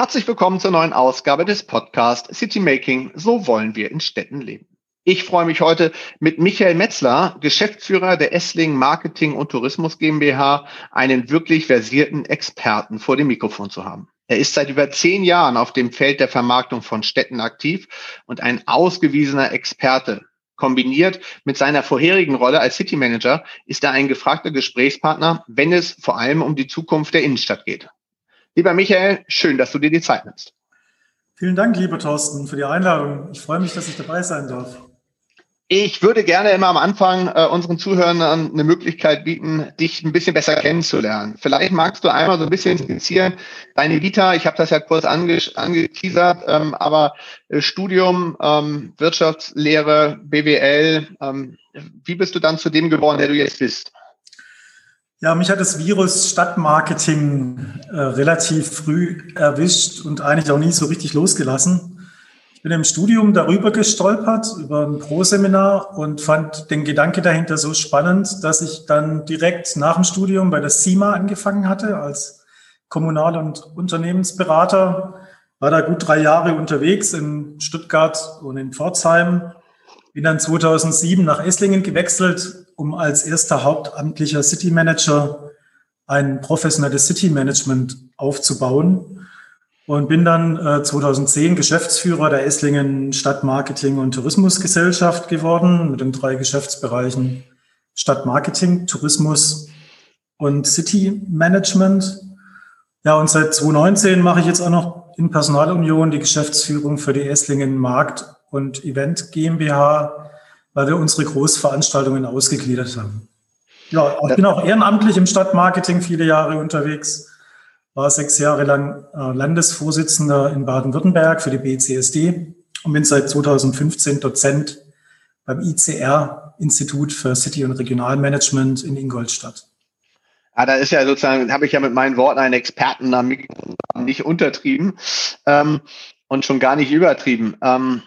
Herzlich willkommen zur neuen Ausgabe des Podcasts City Making. So wollen wir in Städten leben. Ich freue mich heute mit Michael Metzler, Geschäftsführer der Essling Marketing und Tourismus GmbH, einen wirklich versierten Experten vor dem Mikrofon zu haben. Er ist seit über zehn Jahren auf dem Feld der Vermarktung von Städten aktiv und ein ausgewiesener Experte. Kombiniert mit seiner vorherigen Rolle als City Manager ist er ein gefragter Gesprächspartner, wenn es vor allem um die Zukunft der Innenstadt geht. Lieber Michael, schön, dass du dir die Zeit nimmst. Vielen Dank, lieber Thorsten, für die Einladung. Ich freue mich, dass ich dabei sein darf. Ich würde gerne immer am Anfang äh, unseren Zuhörern eine Möglichkeit bieten, dich ein bisschen besser kennenzulernen. Vielleicht magst du einmal so ein bisschen skizzieren, deine Vita, ich habe das ja kurz ange angeteasert, ähm, aber äh, Studium, ähm, Wirtschaftslehre, BWL, ähm, wie bist du dann zu dem geworden, der du jetzt bist? Ja, mich hat das Virus Stadtmarketing äh, relativ früh erwischt und eigentlich auch nie so richtig losgelassen. Ich bin im Studium darüber gestolpert, über ein Pro-Seminar und fand den Gedanke dahinter so spannend, dass ich dann direkt nach dem Studium bei der CIMA angefangen hatte als Kommunal- und Unternehmensberater. War da gut drei Jahre unterwegs in Stuttgart und in Pforzheim. Bin dann 2007 nach Esslingen gewechselt um als erster hauptamtlicher City Manager ein professionelles City Management aufzubauen und bin dann äh, 2010 Geschäftsführer der Esslingen Stadtmarketing und Tourismusgesellschaft geworden mit den drei Geschäftsbereichen Stadtmarketing, Tourismus und City Management. Ja, und seit 2019 mache ich jetzt auch noch in Personalunion die Geschäftsführung für die Esslingen Markt und Event GmbH weil wir unsere Großveranstaltungen ausgegliedert haben. Ja, ich bin auch ehrenamtlich im Stadtmarketing viele Jahre unterwegs, war sechs Jahre lang äh, Landesvorsitzender in Baden-Württemberg für die BCSD und bin seit 2015 Dozent beim ICR, Institut für City- und Regionalmanagement in Ingolstadt. Ah, da ist ja sozusagen, habe ich ja mit meinen Worten einen Experten nicht untertrieben ähm, und schon gar nicht übertrieben. Ähm,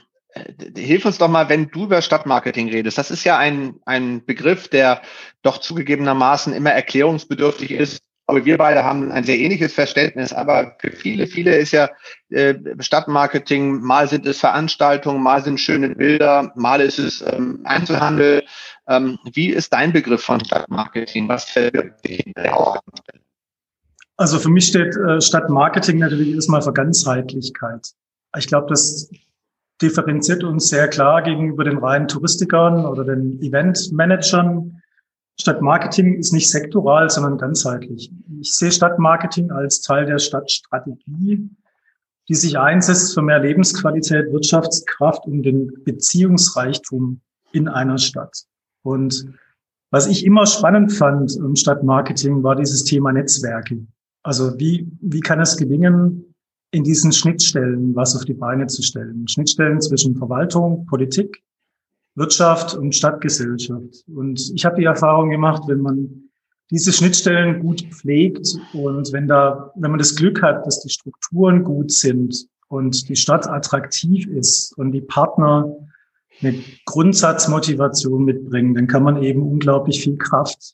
hilf uns doch mal, wenn du über Stadtmarketing redest. Das ist ja ein, ein Begriff, der doch zugegebenermaßen immer erklärungsbedürftig ist. Aber wir beide haben ein sehr ähnliches Verständnis. Aber für viele, viele ist ja äh, Stadtmarketing, mal sind es Veranstaltungen, mal sind schöne Bilder, mal ist es ähm, Einzelhandel. Ähm, wie ist dein Begriff von Stadtmarketing? Was verbirgt sich in der Also für mich steht äh, Stadtmarketing natürlich erstmal für Ganzheitlichkeit. Ich glaube, dass differenziert uns sehr klar gegenüber den reinen Touristikern oder den Eventmanagern. Stadtmarketing ist nicht sektoral, sondern ganzheitlich. Ich sehe Stadtmarketing als Teil der Stadtstrategie, die sich einsetzt für mehr Lebensqualität, Wirtschaftskraft und den Beziehungsreichtum in einer Stadt. Und was ich immer spannend fand im Stadtmarketing war dieses Thema Netzwerke. Also wie, wie kann es gelingen, in diesen Schnittstellen was auf die Beine zu stellen. Schnittstellen zwischen Verwaltung, Politik, Wirtschaft und Stadtgesellschaft. Und ich habe die Erfahrung gemacht, wenn man diese Schnittstellen gut pflegt und wenn da, wenn man das Glück hat, dass die Strukturen gut sind und die Stadt attraktiv ist und die Partner eine Grundsatzmotivation mitbringen, dann kann man eben unglaublich viel Kraft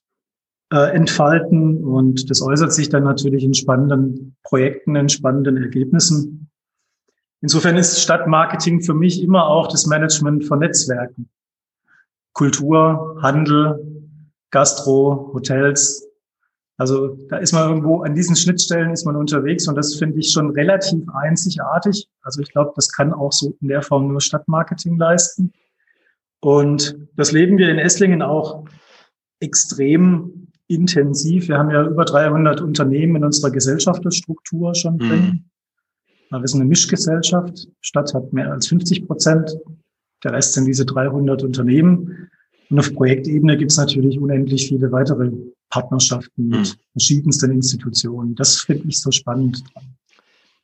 äh, entfalten. Und das äußert sich dann natürlich in spannenden Projekten, in spannenden Ergebnissen. Insofern ist Stadtmarketing für mich immer auch das Management von Netzwerken. Kultur, Handel, Gastro, Hotels. Also da ist man irgendwo an diesen Schnittstellen ist man unterwegs und das finde ich schon relativ einzigartig. Also ich glaube, das kann auch so in der Form nur Stadtmarketing leisten. Und das leben wir in Esslingen auch extrem intensiv. Wir haben ja über 300 Unternehmen in unserer Gesellschafterstruktur schon mhm. drin. Mhm. Wir sind eine Mischgesellschaft. Stadt hat mehr als 50 Prozent. Der Rest sind diese 300 Unternehmen. Und auf Projektebene gibt es natürlich unendlich viele weitere Partnerschaften mit mhm. verschiedensten Institutionen. Das finde ich so spannend dran.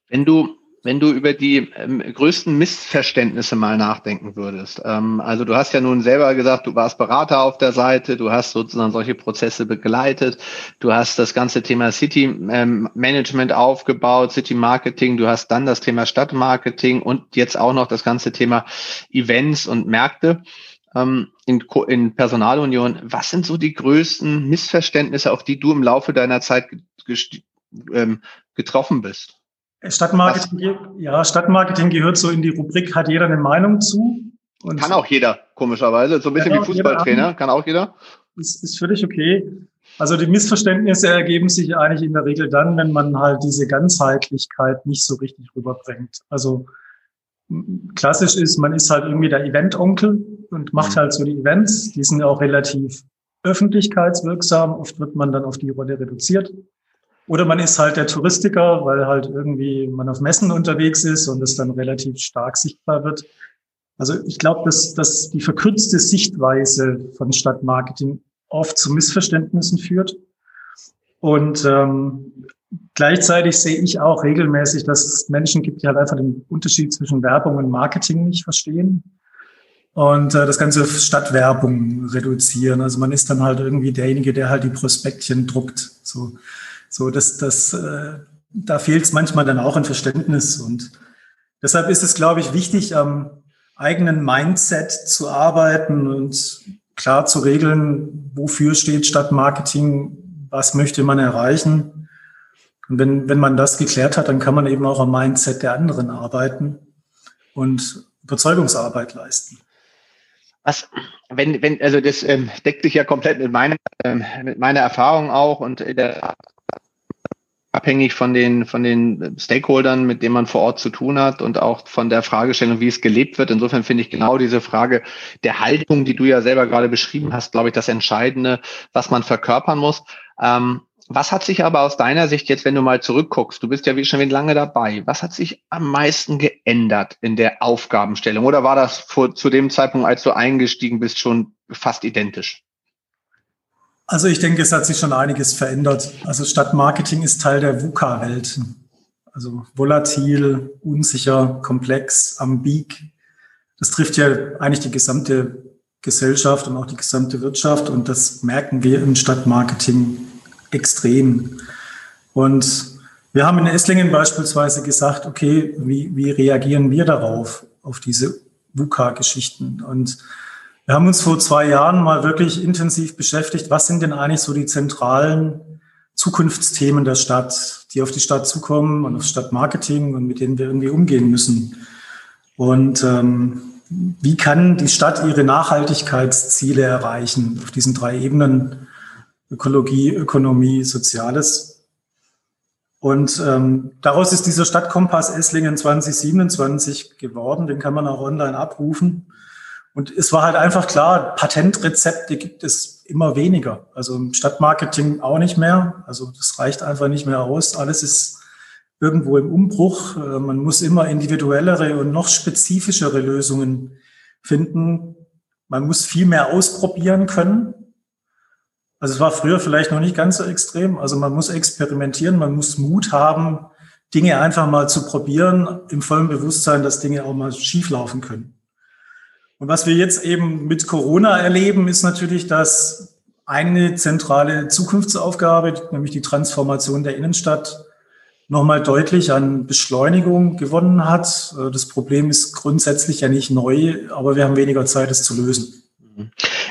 Wenn du wenn du über die ähm, größten Missverständnisse mal nachdenken würdest. Ähm, also du hast ja nun selber gesagt, du warst Berater auf der Seite, du hast sozusagen solche Prozesse begleitet, du hast das ganze Thema City ähm, Management aufgebaut, City Marketing, du hast dann das Thema Stadtmarketing und jetzt auch noch das ganze Thema Events und Märkte ähm, in, in Personalunion. Was sind so die größten Missverständnisse, auf die du im Laufe deiner Zeit ähm, getroffen bist? Stadtmarketing, ja, Stadtmarketing gehört so in die Rubrik, hat jeder eine Meinung zu. Und kann auch jeder, komischerweise. So ein bisschen wie Fußballtrainer, kann auch jeder. Ist, ist völlig okay. Also die Missverständnisse ergeben sich eigentlich in der Regel dann, wenn man halt diese Ganzheitlichkeit nicht so richtig rüberbringt. Also klassisch ist, man ist halt irgendwie der Event-Onkel und macht mhm. halt so die Events. Die sind auch relativ öffentlichkeitswirksam. Oft wird man dann auf die Rolle reduziert. Oder man ist halt der Touristiker, weil halt irgendwie man auf Messen unterwegs ist und es dann relativ stark sichtbar wird. Also ich glaube, dass, dass die verkürzte Sichtweise von Stadtmarketing oft zu Missverständnissen führt. Und ähm, gleichzeitig sehe ich auch regelmäßig, dass es Menschen gibt, die halt einfach den Unterschied zwischen Werbung und Marketing nicht verstehen und äh, das ganze Stadtwerbung reduzieren. Also man ist dann halt irgendwie derjenige, der halt die Prospektchen druckt. So. So, das, das, äh, da fehlt es manchmal dann auch an Verständnis. Und deshalb ist es, glaube ich, wichtig, am eigenen Mindset zu arbeiten und klar zu regeln, wofür steht Stadtmarketing, was möchte man erreichen. Und wenn, wenn man das geklärt hat, dann kann man eben auch am Mindset der anderen arbeiten und Überzeugungsarbeit leisten. Was, wenn, wenn, also das ähm, deckt sich ja komplett mit meiner, ähm, mit meiner Erfahrung auch und der abhängig von den, von den Stakeholdern, mit denen man vor Ort zu tun hat und auch von der Fragestellung, wie es gelebt wird. Insofern finde ich genau diese Frage der Haltung, die du ja selber gerade beschrieben hast, glaube ich, das Entscheidende, was man verkörpern muss. Ähm, was hat sich aber aus deiner Sicht jetzt, wenn du mal zurückguckst, du bist ja wie schon lange dabei, was hat sich am meisten geändert in der Aufgabenstellung? Oder war das vor, zu dem Zeitpunkt, als du eingestiegen bist, schon fast identisch? Also ich denke, es hat sich schon einiges verändert. Also Stadtmarketing ist Teil der VUCA-Welt. Also volatil, unsicher, komplex, ambig. Das trifft ja eigentlich die gesamte Gesellschaft und auch die gesamte Wirtschaft. Und das merken wir im Stadtmarketing extrem. Und wir haben in Esslingen beispielsweise gesagt, okay, wie, wie reagieren wir darauf, auf diese VUCA-Geschichten? Und wir haben uns vor zwei Jahren mal wirklich intensiv beschäftigt, was sind denn eigentlich so die zentralen Zukunftsthemen der Stadt, die auf die Stadt zukommen und auf Stadtmarketing und mit denen wir irgendwie umgehen müssen. Und ähm, wie kann die Stadt ihre Nachhaltigkeitsziele erreichen auf diesen drei Ebenen Ökologie, Ökonomie, Soziales? Und ähm, daraus ist dieser Stadtkompass Esslingen 2027 geworden. Den kann man auch online abrufen. Und es war halt einfach klar, Patentrezepte gibt es immer weniger. Also im Stadtmarketing auch nicht mehr. Also das reicht einfach nicht mehr aus. Alles ist irgendwo im Umbruch. Äh, man muss immer individuellere und noch spezifischere Lösungen finden. Man muss viel mehr ausprobieren können. Also es war früher vielleicht noch nicht ganz so extrem. Also man muss experimentieren, man muss Mut haben, Dinge einfach mal zu probieren, im vollen Bewusstsein, dass Dinge auch mal schieflaufen können. Und was wir jetzt eben mit Corona erleben, ist natürlich, dass eine zentrale Zukunftsaufgabe, nämlich die Transformation der Innenstadt, nochmal deutlich an Beschleunigung gewonnen hat. Das Problem ist grundsätzlich ja nicht neu, aber wir haben weniger Zeit, es zu lösen.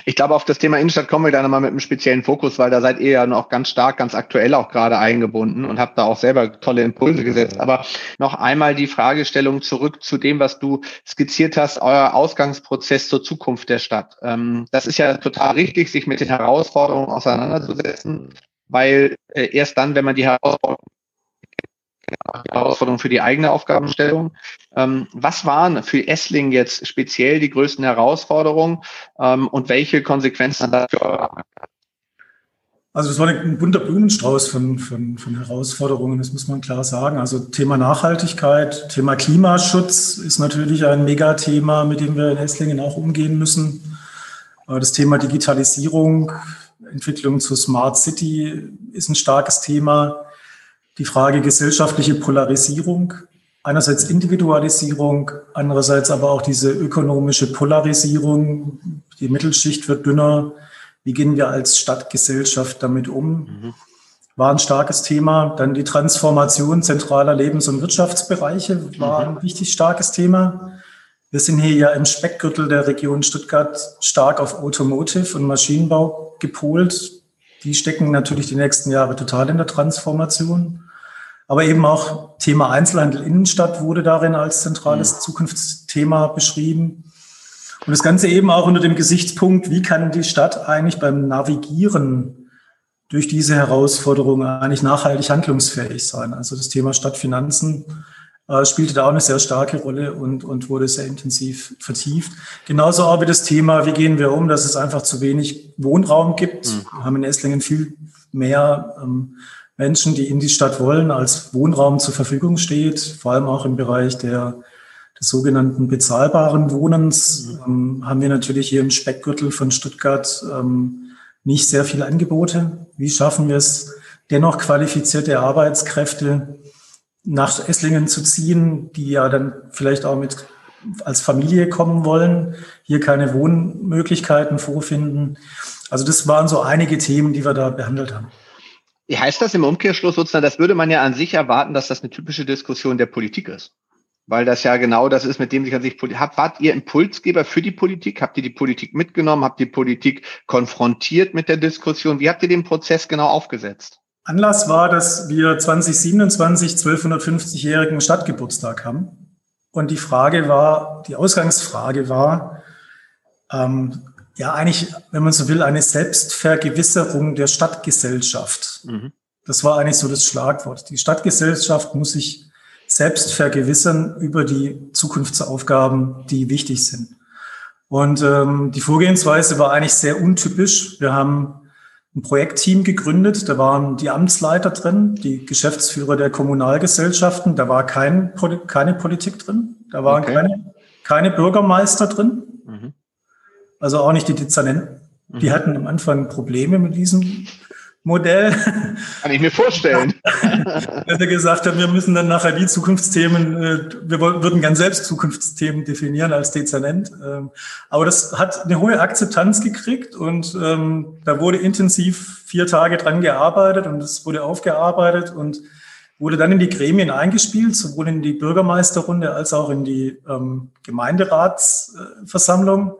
Ich glaube, auf das Thema Innenstadt kommen wir da nochmal mit einem speziellen Fokus, weil da seid ihr ja noch ganz stark, ganz aktuell auch gerade eingebunden und habt da auch selber tolle Impulse gesetzt. Aber noch einmal die Fragestellung zurück zu dem, was du skizziert hast, euer Ausgangsprozess zur Zukunft der Stadt. Ähm, das ist ja total richtig, sich mit den Herausforderungen auseinanderzusetzen, weil äh, erst dann, wenn man die Herausforderungen Herausforderung für die eigene Aufgabenstellung. Ähm, was waren für Essling jetzt speziell die größten Herausforderungen ähm, und welche Konsequenzen hat das für eure Arbeit? Also das war ein bunter Blumenstrauß von, von, von Herausforderungen, das muss man klar sagen. Also Thema Nachhaltigkeit, Thema Klimaschutz ist natürlich ein Megathema, mit dem wir in Esslingen auch umgehen müssen. Das Thema Digitalisierung, Entwicklung zur Smart City ist ein starkes Thema die Frage gesellschaftliche Polarisierung. Einerseits Individualisierung, andererseits aber auch diese ökonomische Polarisierung. Die Mittelschicht wird dünner. Wie gehen wir als Stadtgesellschaft damit um? Mhm. War ein starkes Thema. Dann die Transformation zentraler Lebens- und Wirtschaftsbereiche war mhm. ein wichtig starkes Thema. Wir sind hier ja im Speckgürtel der Region Stuttgart stark auf Automotive und Maschinenbau gepolt. Die stecken natürlich die nächsten Jahre total in der Transformation. Aber eben auch Thema Einzelhandel Innenstadt wurde darin als zentrales mhm. Zukunftsthema beschrieben. Und das Ganze eben auch unter dem Gesichtspunkt, wie kann die Stadt eigentlich beim Navigieren durch diese Herausforderungen eigentlich nachhaltig handlungsfähig sein. Also das Thema Stadtfinanzen äh, spielte da auch eine sehr starke Rolle und, und wurde sehr intensiv vertieft. Genauso auch wie das Thema, wie gehen wir um, dass es einfach zu wenig Wohnraum gibt. Mhm. Wir haben in Esslingen viel mehr ähm, Menschen, die in die Stadt wollen, als Wohnraum zur Verfügung steht, vor allem auch im Bereich der, des sogenannten bezahlbaren Wohnens, ähm, haben wir natürlich hier im Speckgürtel von Stuttgart ähm, nicht sehr viele Angebote. Wie schaffen wir es, dennoch qualifizierte Arbeitskräfte nach Esslingen zu ziehen, die ja dann vielleicht auch mit als Familie kommen wollen, hier keine Wohnmöglichkeiten vorfinden. Also das waren so einige Themen, die wir da behandelt haben. Heißt das im Umkehrschluss sozusagen, das würde man ja an sich erwarten, dass das eine typische Diskussion der Politik ist? Weil das ja genau das ist, mit dem sich an sich habt, wart ihr Impulsgeber für die Politik? Habt ihr die Politik mitgenommen? Habt ihr die Politik konfrontiert mit der Diskussion? Wie habt ihr den Prozess genau aufgesetzt? Anlass war, dass wir 2027 1250-jährigen Stadtgeburtstag haben. Und die Frage war, die Ausgangsfrage war, ähm, ja eigentlich, wenn man so will, eine Selbstvergewisserung der Stadtgesellschaft. Mhm. Das war eigentlich so das Schlagwort. Die Stadtgesellschaft muss sich selbst vergewissern über die Zukunftsaufgaben, die wichtig sind. Und ähm, die Vorgehensweise war eigentlich sehr untypisch. Wir haben ein Projektteam gegründet. Da waren die Amtsleiter drin, die Geschäftsführer der Kommunalgesellschaften. Da war kein, keine Politik drin. Da waren okay. keine, keine Bürgermeister drin. Mhm also auch nicht die Dezernenten. Die mhm. hatten am Anfang Probleme mit diesem Modell. Kann ich mir vorstellen. Dass er gesagt hat, wir müssen dann nachher die Zukunftsthemen, äh, wir würden gern selbst Zukunftsthemen definieren als Dezernent. Ähm, aber das hat eine hohe Akzeptanz gekriegt und ähm, da wurde intensiv vier Tage dran gearbeitet und es wurde aufgearbeitet und wurde dann in die Gremien eingespielt, sowohl in die Bürgermeisterrunde als auch in die ähm, Gemeinderatsversammlung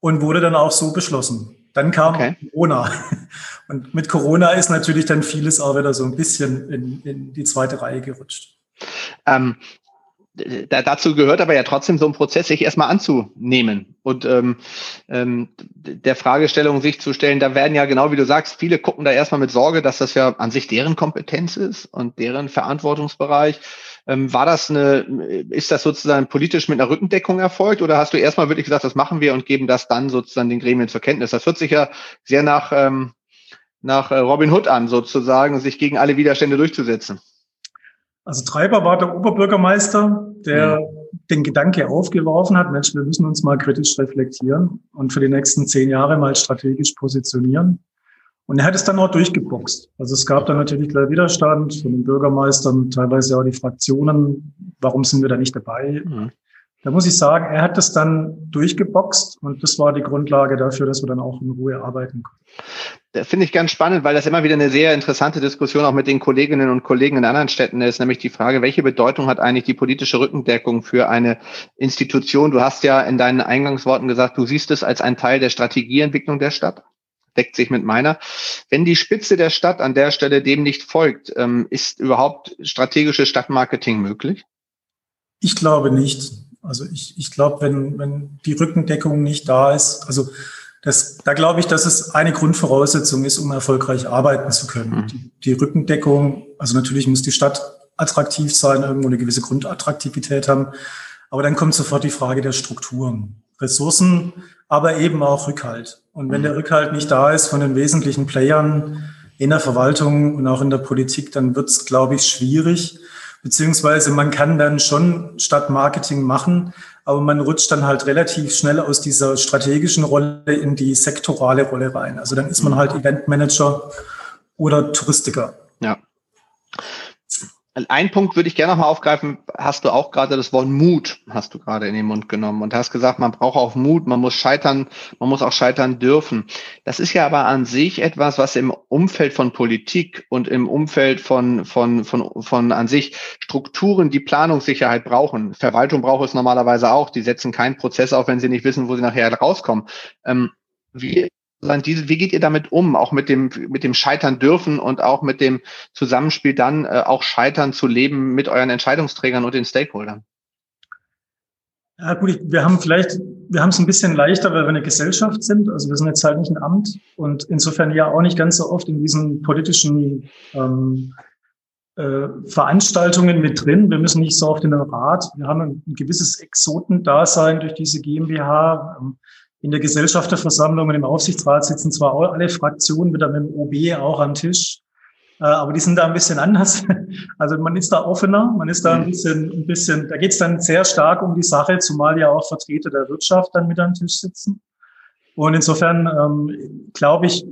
und wurde dann auch so beschlossen. Dann kam okay. Corona. Und mit Corona ist natürlich dann vieles auch wieder so ein bisschen in, in die zweite Reihe gerutscht. Ähm, da, dazu gehört aber ja trotzdem so ein Prozess, sich erstmal anzunehmen und ähm, ähm, der Fragestellung sich zu stellen. Da werden ja genau wie du sagst, viele gucken da erstmal mit Sorge, dass das ja an sich deren Kompetenz ist und deren Verantwortungsbereich. Ähm, war das eine, ist das sozusagen politisch mit einer Rückendeckung erfolgt oder hast du erstmal wirklich gesagt, das machen wir und geben das dann sozusagen den Gremien zur Kenntnis? Das hört sich ja sehr nach, ähm, nach äh, Robin Hood an, sozusagen, sich gegen alle Widerstände durchzusetzen. Also Treiber war der Oberbürgermeister, der mhm. den Gedanke aufgeworfen hat, Mensch, wir müssen uns mal kritisch reflektieren und für die nächsten zehn Jahre mal strategisch positionieren. Und er hat es dann auch durchgeboxt. Also es gab dann natürlich gleich Widerstand von den Bürgermeistern, teilweise auch die Fraktionen. Warum sind wir da nicht dabei? Mhm. Da muss ich sagen, er hat das dann durchgeboxt und das war die Grundlage dafür, dass wir dann auch in Ruhe arbeiten konnten. Das finde ich ganz spannend, weil das immer wieder eine sehr interessante Diskussion auch mit den Kolleginnen und Kollegen in anderen Städten ist, nämlich die Frage, welche Bedeutung hat eigentlich die politische Rückendeckung für eine Institution? Du hast ja in deinen Eingangsworten gesagt, du siehst es als ein Teil der Strategieentwicklung der Stadt deckt sich mit meiner. Wenn die Spitze der Stadt an der Stelle dem nicht folgt, ähm, ist überhaupt strategische Stadtmarketing möglich? Ich glaube nicht. Also ich, ich glaube, wenn, wenn die Rückendeckung nicht da ist, also das, da glaube ich, dass es eine Grundvoraussetzung ist, um erfolgreich arbeiten zu können. Mhm. Die, die Rückendeckung, also natürlich muss die Stadt attraktiv sein, irgendwo eine gewisse Grundattraktivität haben. Aber dann kommt sofort die Frage der Strukturen. Ressourcen, aber eben auch Rückhalt. Und wenn der mhm. Rückhalt nicht da ist von den wesentlichen Playern in der Verwaltung und auch in der Politik, dann wird es, glaube ich, schwierig. Beziehungsweise man kann dann schon Stadtmarketing machen, aber man rutscht dann halt relativ schnell aus dieser strategischen Rolle in die sektorale Rolle rein. Also dann ist man mhm. halt Eventmanager oder Touristiker. Ja. Ein Punkt würde ich gerne nochmal aufgreifen. Hast du auch gerade das Wort Mut, hast du gerade in den Mund genommen und hast gesagt, man braucht auch Mut, man muss scheitern, man muss auch scheitern dürfen. Das ist ja aber an sich etwas, was im Umfeld von Politik und im Umfeld von, von, von, von an sich Strukturen, die Planungssicherheit brauchen. Verwaltung braucht es normalerweise auch. Die setzen keinen Prozess auf, wenn sie nicht wissen, wo sie nachher rauskommen. Ähm, wie wie geht ihr damit um, auch mit dem, mit dem Scheitern dürfen und auch mit dem Zusammenspiel dann äh, auch Scheitern zu leben mit euren Entscheidungsträgern und den Stakeholdern? Ja gut, wir haben vielleicht, wir haben es ein bisschen leichter, weil wir eine Gesellschaft sind. Also wir sind jetzt halt nicht ein Amt und insofern ja auch nicht ganz so oft in diesen politischen ähm, äh, Veranstaltungen mit drin. Wir müssen nicht so oft in den Rat. Wir haben ein, ein gewisses Exotendasein durch diese GmbH. Ähm, in der Gesellschafterversammlung und im Aufsichtsrat sitzen zwar auch alle Fraktionen mit dem OB auch am Tisch, äh, aber die sind da ein bisschen anders. Also man ist da offener, man ist da ein mhm. bisschen, ein bisschen, da geht es dann sehr stark um die Sache, zumal ja auch Vertreter der Wirtschaft dann mit am Tisch sitzen. Und insofern ähm, glaube ich,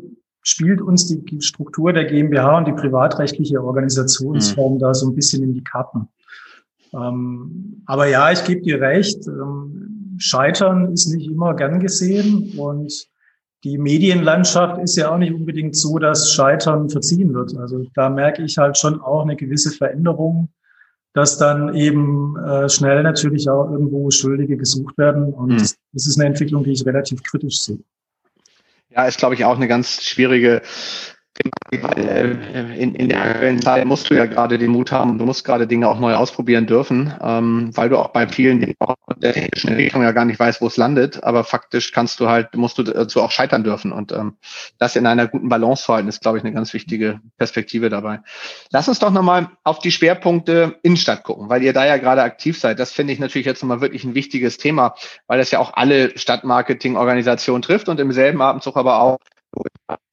spielt uns die Struktur der GmbH und die privatrechtliche Organisationsform mhm. da so ein bisschen in die Karten. Ähm, aber ja, ich gebe dir recht. Ähm, Scheitern ist nicht immer gern gesehen und die Medienlandschaft ist ja auch nicht unbedingt so, dass Scheitern verziehen wird. Also da merke ich halt schon auch eine gewisse Veränderung, dass dann eben äh, schnell natürlich auch irgendwo Schuldige gesucht werden. Und hm. das, ist eine Entwicklung, die ich relativ kritisch sehe. Ja, ist, glaube ich, auch eine ganz schwierige in, in der aktuellen Zeit musst du ja gerade den Mut haben, du musst gerade Dinge auch neu ausprobieren dürfen, ähm, weil du auch bei vielen Dingen auch der technischen Entwicklung ja gar nicht weißt, wo es landet, aber faktisch kannst du halt, musst du dazu auch scheitern dürfen und ähm, das in einer guten Balance zu halten, ist, glaube ich, eine ganz wichtige Perspektive dabei. Lass uns doch nochmal auf die Schwerpunkte Innenstadt gucken, weil ihr da ja gerade aktiv seid. Das finde ich natürlich jetzt nochmal wirklich ein wichtiges Thema, weil das ja auch alle Stadtmarketing-Organisationen trifft und im selben Abendzug aber auch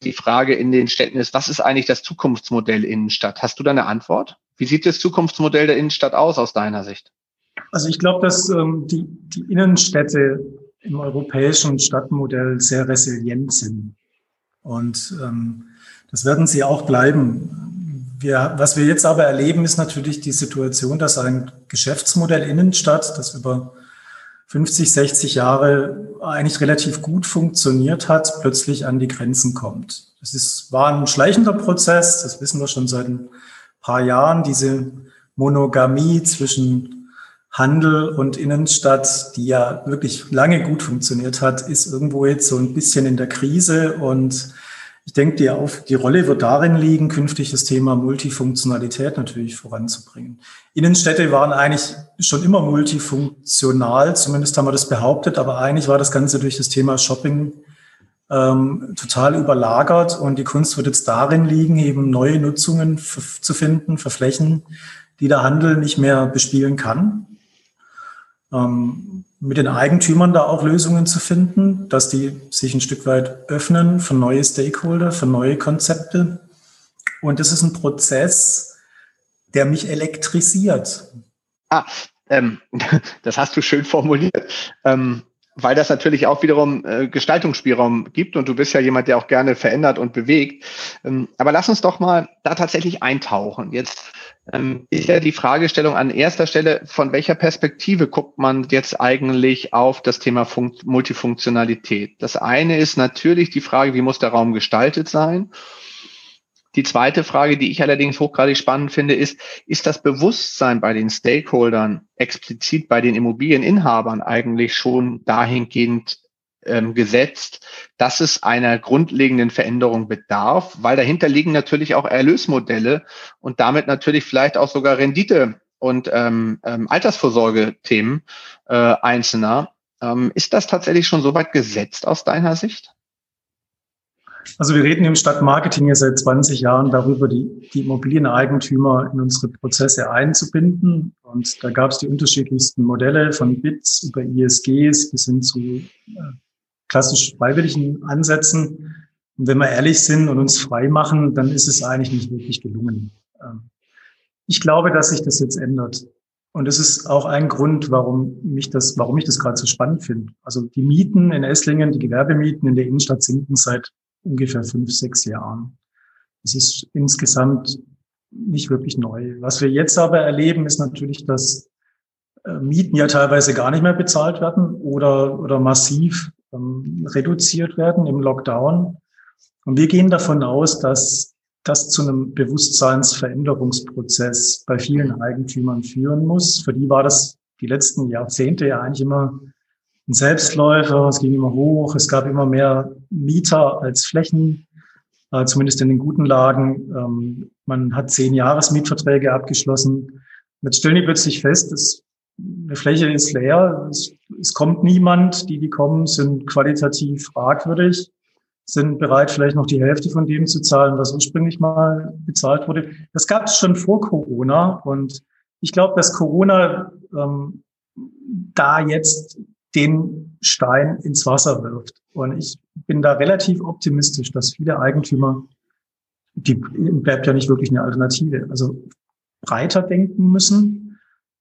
die Frage in den Städten ist, was ist eigentlich das Zukunftsmodell Innenstadt? Hast du da eine Antwort? Wie sieht das Zukunftsmodell der Innenstadt aus aus deiner Sicht? Also ich glaube, dass ähm, die, die Innenstädte im europäischen Stadtmodell sehr resilient sind. Und ähm, das werden sie auch bleiben. Wir, was wir jetzt aber erleben, ist natürlich die Situation, dass ein Geschäftsmodell Innenstadt, das über 50, 60 Jahre eigentlich relativ gut funktioniert hat, plötzlich an die Grenzen kommt. Das ist, war ein schleichender Prozess, das wissen wir schon seit ein paar Jahren, diese Monogamie zwischen Handel und Innenstadt, die ja wirklich lange gut funktioniert hat, ist irgendwo jetzt so ein bisschen in der Krise und ich denke, die, auf, die Rolle wird darin liegen, künftig das Thema Multifunktionalität natürlich voranzubringen. Innenstädte waren eigentlich schon immer multifunktional, zumindest haben wir das behauptet, aber eigentlich war das Ganze durch das Thema Shopping ähm, total überlagert und die Kunst wird jetzt darin liegen, eben neue Nutzungen zu finden für Flächen, die der Handel nicht mehr bespielen kann. Ähm, mit den Eigentümern da auch Lösungen zu finden, dass die sich ein Stück weit öffnen für neue Stakeholder, für neue Konzepte. Und das ist ein Prozess, der mich elektrisiert. Ah, ähm, das hast du schön formuliert. Ähm, weil das natürlich auch wiederum äh, Gestaltungsspielraum gibt und du bist ja jemand, der auch gerne verändert und bewegt. Ähm, aber lass uns doch mal da tatsächlich eintauchen. Jetzt ist ja die Fragestellung an erster Stelle, von welcher Perspektive guckt man jetzt eigentlich auf das Thema Fun Multifunktionalität? Das eine ist natürlich die Frage, wie muss der Raum gestaltet sein? Die zweite Frage, die ich allerdings hochgradig spannend finde, ist, ist das Bewusstsein bei den Stakeholdern, explizit bei den Immobilieninhabern eigentlich schon dahingehend ähm, gesetzt, dass es einer grundlegenden Veränderung bedarf, weil dahinter liegen natürlich auch Erlösmodelle und damit natürlich vielleicht auch sogar Rendite und ähm, ähm, Altersvorsorgethemen äh, einzelner. Ähm, ist das tatsächlich schon so weit gesetzt aus deiner Sicht? Also wir reden im Stadtmarketing ja seit 20 Jahren darüber, die, die Immobilieneigentümer in unsere Prozesse einzubinden. Und da gab es die unterschiedlichsten Modelle von BITS über ISGs bis hin zu äh, klassisch freiwilligen Ansätzen. Und wenn wir ehrlich sind und uns frei machen, dann ist es eigentlich nicht wirklich gelungen. Ähm, ich glaube, dass sich das jetzt ändert. Und das ist auch ein Grund, warum mich das, warum ich das gerade so spannend finde. Also die Mieten in Esslingen, die Gewerbemieten in der Innenstadt sinken seit ungefähr fünf, sechs Jahren. Es ist insgesamt nicht wirklich neu. Was wir jetzt aber erleben, ist natürlich, dass äh, Mieten ja teilweise gar nicht mehr bezahlt werden oder, oder massiv ähm, reduziert werden im Lockdown. Und wir gehen davon aus, dass das zu einem Bewusstseinsveränderungsprozess bei vielen Eigentümern führen muss. Für die war das die letzten Jahrzehnte ja eigentlich immer ein Selbstläufer. Es ging immer hoch. Es gab immer mehr Mieter als Flächen, äh, zumindest in den guten Lagen. Ähm, man hat zehn Jahresmietverträge abgeschlossen. Jetzt stellen die plötzlich fest, dass eine Fläche ist leer. Es, es kommt niemand. Die, die kommen, sind qualitativ fragwürdig sind bereit, vielleicht noch die Hälfte von dem zu zahlen, was ursprünglich mal bezahlt wurde. Das gab es schon vor Corona und ich glaube, dass Corona ähm, da jetzt den Stein ins Wasser wirft. Und ich bin da relativ optimistisch, dass viele Eigentümer, die bleibt ja nicht wirklich eine Alternative, also breiter denken müssen,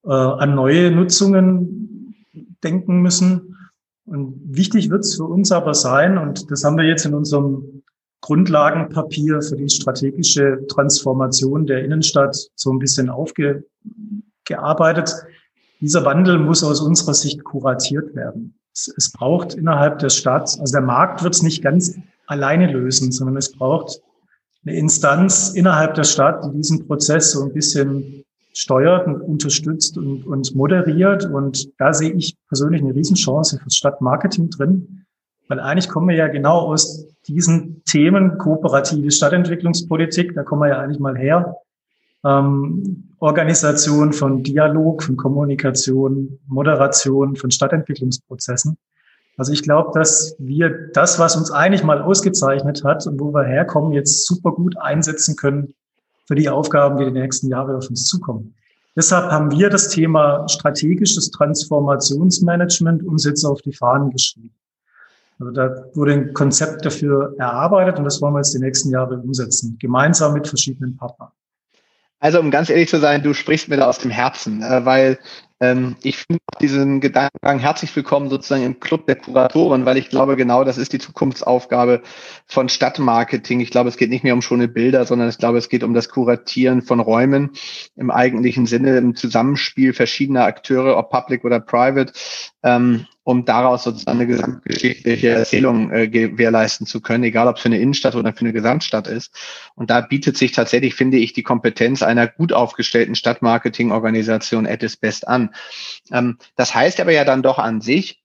äh, an neue Nutzungen denken müssen und wichtig wird es für uns aber sein, und das haben wir jetzt in unserem Grundlagenpapier für die strategische Transformation der Innenstadt so ein bisschen aufgearbeitet. Dieser Wandel muss aus unserer Sicht kuratiert werden. Es, es braucht innerhalb der Stadt, also der Markt wird es nicht ganz alleine lösen, sondern es braucht eine Instanz innerhalb der Stadt, die diesen Prozess so ein bisschen steuert und unterstützt und, und moderiert. Und da sehe ich persönlich eine Riesenchance für Stadtmarketing drin, weil eigentlich kommen wir ja genau aus diesen Themen, kooperative Stadtentwicklungspolitik, da kommen wir ja eigentlich mal her. Ähm, Organisation von Dialog, von Kommunikation, Moderation von Stadtentwicklungsprozessen. Also ich glaube, dass wir das, was uns eigentlich mal ausgezeichnet hat und wo wir herkommen, jetzt super gut einsetzen können für die Aufgaben, die in den nächsten Jahren auf uns zukommen. Deshalb haben wir das Thema strategisches Transformationsmanagement uns jetzt auf die Fahnen geschrieben. Also da wurde ein Konzept dafür erarbeitet und das wollen wir jetzt die nächsten Jahre umsetzen, gemeinsam mit verschiedenen Partnern. Also um ganz ehrlich zu sein, du sprichst mir da aus dem Herzen, äh, weil ähm, ich finde diesen Gedanken herzlich willkommen sozusagen im Club der Kuratoren, weil ich glaube, genau das ist die Zukunftsaufgabe von Stadtmarketing. Ich glaube, es geht nicht mehr um schöne Bilder, sondern ich glaube, es geht um das Kuratieren von Räumen im eigentlichen Sinne, im Zusammenspiel verschiedener Akteure, ob public oder private, ähm, um daraus sozusagen eine gesamtgeschichtliche Erzählung äh, gewährleisten zu können, egal ob es für eine Innenstadt oder für eine Gesamtstadt ist. Und da bietet sich tatsächlich, finde ich, die Kompetenz einer gut aufgestellten Stadtmarketingorganisation at its best an. Ähm, das heißt aber ja dann doch an sich,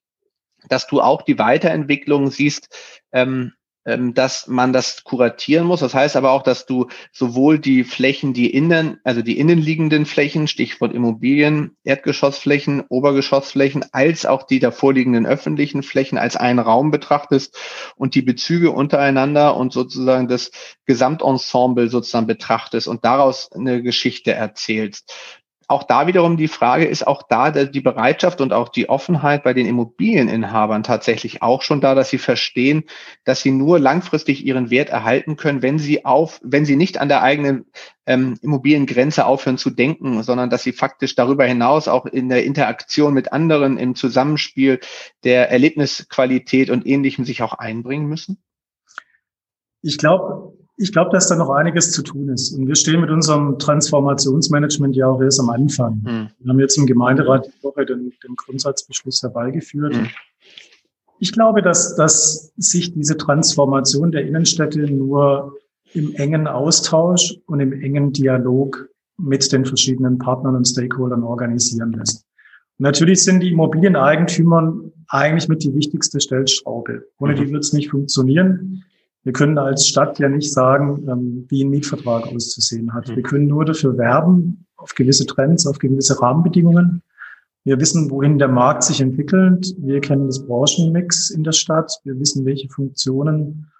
dass du auch die Weiterentwicklung siehst, ähm, ähm, dass man das kuratieren muss. Das heißt aber auch, dass du sowohl die Flächen, die innen, also die innenliegenden Flächen, Stichwort Immobilien, Erdgeschossflächen, Obergeschossflächen, als auch die davorliegenden öffentlichen Flächen als einen Raum betrachtest und die Bezüge untereinander und sozusagen das Gesamtensemble sozusagen betrachtest und daraus eine Geschichte erzählst auch da wiederum die Frage, ist auch da die Bereitschaft und auch die Offenheit bei den Immobilieninhabern tatsächlich auch schon da, dass sie verstehen, dass sie nur langfristig ihren Wert erhalten können, wenn sie auf, wenn sie nicht an der eigenen ähm, Immobiliengrenze aufhören zu denken, sondern dass sie faktisch darüber hinaus auch in der Interaktion mit anderen im Zusammenspiel der Erlebnisqualität und ähnlichem sich auch einbringen müssen? Ich glaube, ich glaube, dass da noch einiges zu tun ist. Und wir stehen mit unserem Transformationsmanagement ja auch erst am Anfang. Mhm. Wir haben jetzt im Gemeinderat die Woche den, den Grundsatzbeschluss herbeigeführt. Mhm. Ich glaube, dass, dass sich diese Transformation der Innenstädte nur im engen Austausch und im engen Dialog mit den verschiedenen Partnern und Stakeholdern organisieren lässt. Und natürlich sind die Immobilieneigentümer eigentlich mit die wichtigste Stellschraube. Ohne die mhm. wird es nicht funktionieren. Wir können als Stadt ja nicht sagen, ähm, wie ein Mietvertrag auszusehen hat. Wir können nur dafür werben, auf gewisse Trends, auf gewisse Rahmenbedingungen. Wir wissen, wohin der Markt sich entwickelt. Wir kennen das Branchenmix in der Stadt. Wir wissen, welche Funktionen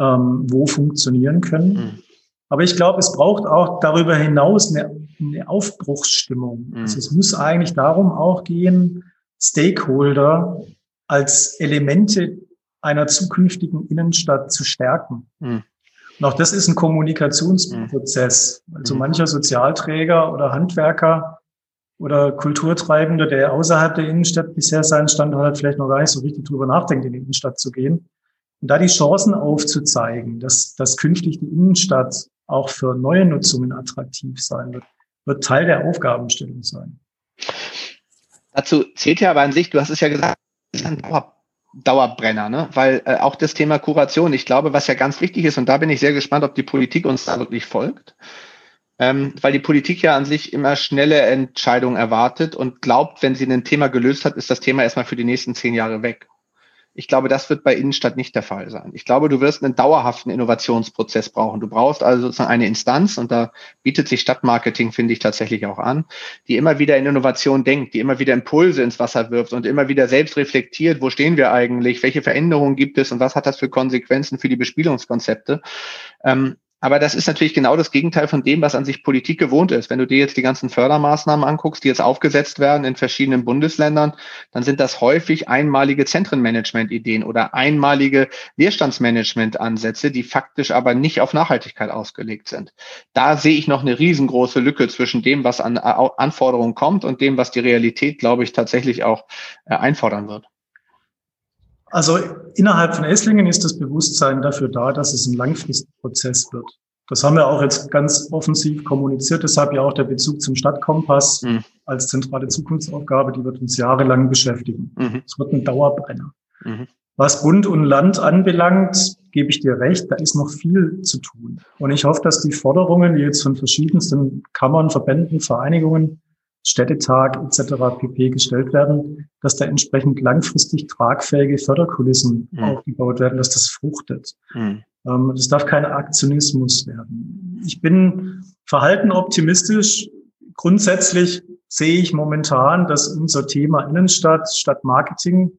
ähm, wo funktionieren können. Mhm. Aber ich glaube, es braucht auch darüber hinaus eine, eine Aufbruchsstimmung. Mhm. Also es muss eigentlich darum auch gehen, Stakeholder als Elemente einer zukünftigen Innenstadt zu stärken. Mhm. Und auch das ist ein Kommunikationsprozess. Also mancher Sozialträger oder Handwerker oder Kulturtreibender, der außerhalb der Innenstadt bisher seinen Standort hat, vielleicht noch gar nicht so richtig drüber nachdenkt, in die Innenstadt zu gehen. Und da die Chancen aufzuzeigen, dass, dass künftig die Innenstadt auch für neue Nutzungen attraktiv sein wird, wird Teil der Aufgabenstellung sein. Dazu zählt ja aber an sich, du hast es ja gesagt, ist ein Dauer, Dauerbrenner, ne? weil äh, auch das Thema Kuration, ich glaube, was ja ganz wichtig ist, und da bin ich sehr gespannt, ob die Politik uns da wirklich folgt, ähm, weil die Politik ja an sich immer schnelle Entscheidungen erwartet und glaubt, wenn sie ein Thema gelöst hat, ist das Thema erstmal für die nächsten zehn Jahre weg. Ich glaube, das wird bei Innenstadt nicht der Fall sein. Ich glaube, du wirst einen dauerhaften Innovationsprozess brauchen. Du brauchst also sozusagen eine Instanz und da bietet sich Stadtmarketing, finde ich, tatsächlich auch an, die immer wieder in Innovation denkt, die immer wieder Impulse ins Wasser wirft und immer wieder selbst reflektiert, wo stehen wir eigentlich, welche Veränderungen gibt es und was hat das für Konsequenzen für die Bespielungskonzepte. Ähm, aber das ist natürlich genau das Gegenteil von dem, was an sich Politik gewohnt ist. Wenn du dir jetzt die ganzen Fördermaßnahmen anguckst, die jetzt aufgesetzt werden in verschiedenen Bundesländern, dann sind das häufig einmalige Zentrenmanagement-Ideen oder einmalige Leerstandsmanagement-Ansätze, die faktisch aber nicht auf Nachhaltigkeit ausgelegt sind. Da sehe ich noch eine riesengroße Lücke zwischen dem, was an Anforderungen kommt und dem, was die Realität, glaube ich, tatsächlich auch äh, einfordern wird. Also innerhalb von Esslingen ist das Bewusstsein dafür da, dass es ein Langfristprozess wird. Das haben wir auch jetzt ganz offensiv kommuniziert. Deshalb ja auch der Bezug zum Stadtkompass mhm. als zentrale Zukunftsaufgabe, die wird uns jahrelang beschäftigen. Mhm. Es wird ein Dauerbrenner. Mhm. Was Bund und Land anbelangt, gebe ich dir recht, da ist noch viel zu tun. Und ich hoffe, dass die Forderungen, die jetzt von verschiedensten Kammern, Verbänden, Vereinigungen Städtetag etc. pp. gestellt werden, dass da entsprechend langfristig tragfähige Förderkulissen mhm. aufgebaut werden, dass das fruchtet. Mhm. Ähm, das darf kein Aktionismus werden. Ich bin verhalten optimistisch. Grundsätzlich sehe ich momentan, dass unser Thema Innenstadt, Stadtmarketing,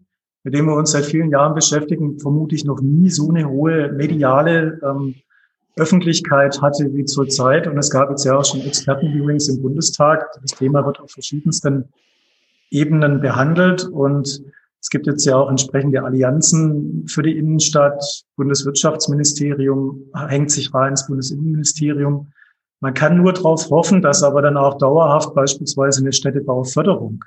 mit dem wir uns seit vielen Jahren beschäftigen, vermutlich noch nie so eine hohe mediale ähm, Öffentlichkeit hatte wie zurzeit. Und es gab jetzt ja auch schon Expertenviewings im Bundestag. Das Thema wird auf verschiedensten Ebenen behandelt. Und es gibt jetzt ja auch entsprechende Allianzen für die Innenstadt. Bundeswirtschaftsministerium hängt sich rein, das Bundesinnenministerium. Man kann nur darauf hoffen, dass aber dann auch dauerhaft beispielsweise eine Städtebauförderung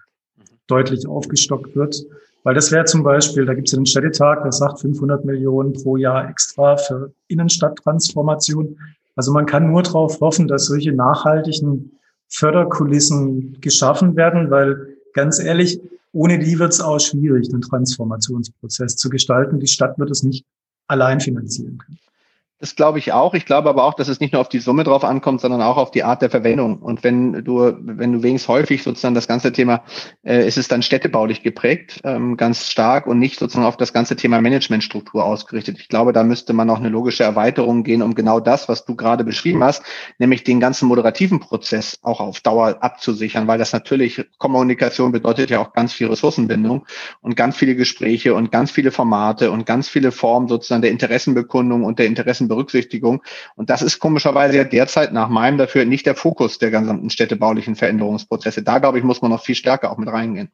deutlich aufgestockt wird, weil das wäre zum Beispiel, da gibt es ja den Städtetag, der sagt 500 Millionen pro Jahr extra für Innenstadttransformation. Also man kann nur darauf hoffen, dass solche nachhaltigen Förderkulissen geschaffen werden, weil ganz ehrlich, ohne die wird es auch schwierig, den Transformationsprozess zu gestalten. Die Stadt wird es nicht allein finanzieren können. Das glaube ich auch. Ich glaube aber auch, dass es nicht nur auf die Summe drauf ankommt, sondern auch auf die Art der Verwendung. Und wenn du, wenn du wenigstens häufig sozusagen das ganze Thema, äh, ist es dann städtebaulich geprägt, ähm, ganz stark und nicht sozusagen auf das ganze Thema Managementstruktur ausgerichtet. Ich glaube, da müsste man auch eine logische Erweiterung gehen, um genau das, was du gerade beschrieben hast, nämlich den ganzen moderativen Prozess auch auf Dauer abzusichern, weil das natürlich Kommunikation bedeutet ja auch ganz viel Ressourcenbindung und ganz viele Gespräche und ganz viele Formate und ganz viele Formen sozusagen der Interessenbekundung und der Interessen Berücksichtigung. Und das ist komischerweise ja derzeit nach meinem dafür nicht der Fokus der gesamten städtebaulichen Veränderungsprozesse. Da, glaube ich, muss man noch viel stärker auch mit reingehen.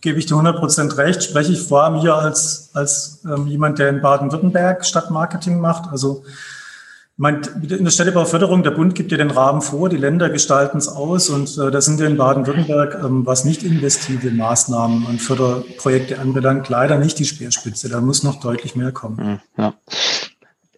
Gebe ich dir 100 Prozent recht. Spreche ich vor allem hier als, als ähm, jemand, der in Baden-Württemberg Stadtmarketing macht. Also in der Städtebauförderung, der Bund gibt ja den Rahmen vor, die Länder gestalten es aus und äh, da sind wir in Baden-Württemberg, ähm, was nicht investive Maßnahmen und Förderprojekte anbelangt, leider nicht die Speerspitze. Da muss noch deutlich mehr kommen. Hm, ja.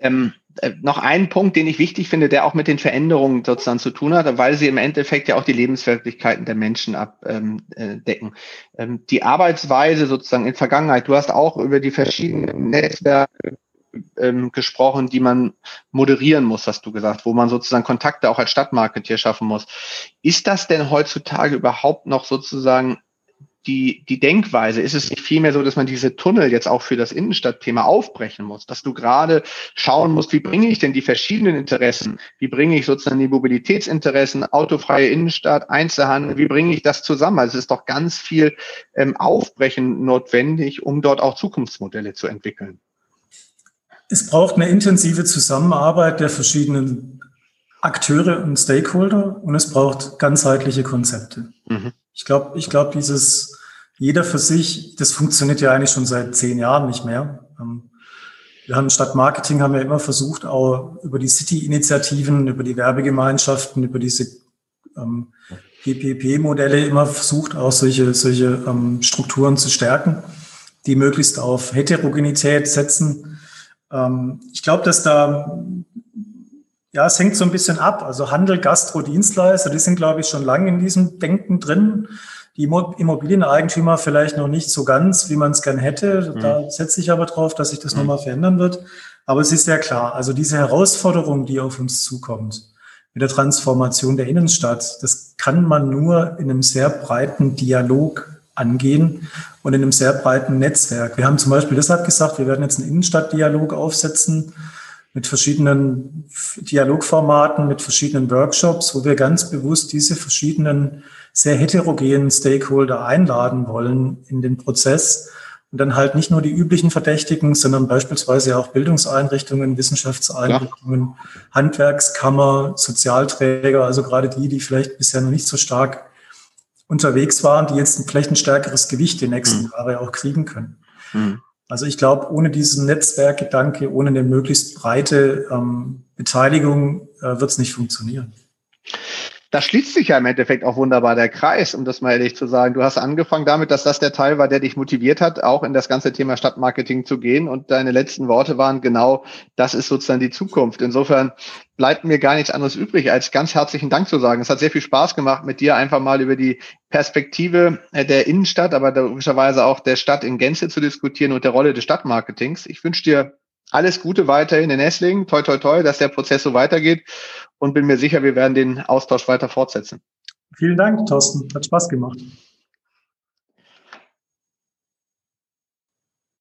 Ähm, äh, noch ein Punkt, den ich wichtig finde, der auch mit den Veränderungen sozusagen zu tun hat, weil sie im Endeffekt ja auch die Lebenswirklichkeiten der Menschen abdecken. Ähm, äh, ähm, die Arbeitsweise sozusagen in Vergangenheit, du hast auch über die verschiedenen Netzwerke ähm, gesprochen, die man moderieren muss, hast du gesagt, wo man sozusagen Kontakte auch als Stadtmarketeer schaffen muss. Ist das denn heutzutage überhaupt noch sozusagen die, die Denkweise? Ist es nicht vielmehr so, dass man diese Tunnel jetzt auch für das Innenstadtthema aufbrechen muss? Dass du gerade schauen musst, wie bringe ich denn die verschiedenen Interessen? Wie bringe ich sozusagen die Mobilitätsinteressen, autofreie Innenstadt, Einzelhandel? Wie bringe ich das zusammen? Also es ist doch ganz viel ähm, Aufbrechen notwendig, um dort auch Zukunftsmodelle zu entwickeln. Es braucht eine intensive Zusammenarbeit der verschiedenen Akteure und Stakeholder und es braucht ganzheitliche Konzepte. Mhm. Ich glaube, ich glaube, dieses jeder für sich, das funktioniert ja eigentlich schon seit zehn Jahren nicht mehr. Ähm, wir haben statt Marketing haben wir immer versucht, auch über die City-Initiativen, über die Werbegemeinschaften, über diese ähm, PPP-Modelle immer versucht, auch solche, solche ähm, Strukturen zu stärken, die möglichst auf Heterogenität setzen. Ähm, ich glaube, dass da Ja, es hängt so ein bisschen ab. Also Handel, Gastro, Dienstleister, die sind, glaube ich, schon lange in diesem Denken drin. Die Immobilieneigentümer vielleicht noch nicht so ganz, wie man es gern hätte. Da mhm. setze ich aber drauf, dass sich das mhm. nochmal verändern wird. Aber es ist sehr klar, also diese Herausforderung, die auf uns zukommt, mit der Transformation der Innenstadt, das kann man nur in einem sehr breiten Dialog angehen und in einem sehr breiten Netzwerk. Wir haben zum Beispiel deshalb gesagt, wir werden jetzt einen Innenstadtdialog aufsetzen mit verschiedenen Dialogformaten, mit verschiedenen Workshops, wo wir ganz bewusst diese verschiedenen sehr heterogenen Stakeholder einladen wollen in den Prozess und dann halt nicht nur die üblichen Verdächtigen, sondern beispielsweise auch Bildungseinrichtungen, Wissenschaftseinrichtungen, ja. Handwerkskammer, Sozialträger, also gerade die, die vielleicht bisher noch nicht so stark unterwegs waren, die jetzt vielleicht ein stärkeres Gewicht die nächsten mhm. Jahre auch kriegen können. Mhm. Also ich glaube, ohne diesen Netzwerkgedanke, ohne eine möglichst breite ähm, Beteiligung äh, wird es nicht funktionieren da schließt sich ja im Endeffekt auch wunderbar der Kreis, um das mal ehrlich zu sagen. Du hast angefangen damit, dass das der Teil war, der dich motiviert hat, auch in das ganze Thema Stadtmarketing zu gehen. Und deine letzten Worte waren genau, das ist sozusagen die Zukunft. Insofern bleibt mir gar nichts anderes übrig, als ganz herzlichen Dank zu sagen. Es hat sehr viel Spaß gemacht, mit dir einfach mal über die Perspektive äh, der Innenstadt, aber logischerweise auch der Stadt in Gänze zu diskutieren und der Rolle des Stadtmarketings. Ich wünsche dir alles Gute weiterhin in Esslingen. Toi, toi, toi, dass der Prozess so weitergeht. Und bin mir sicher, wir werden den Austausch weiter fortsetzen. Vielen Dank, Thorsten. Hat Spaß gemacht.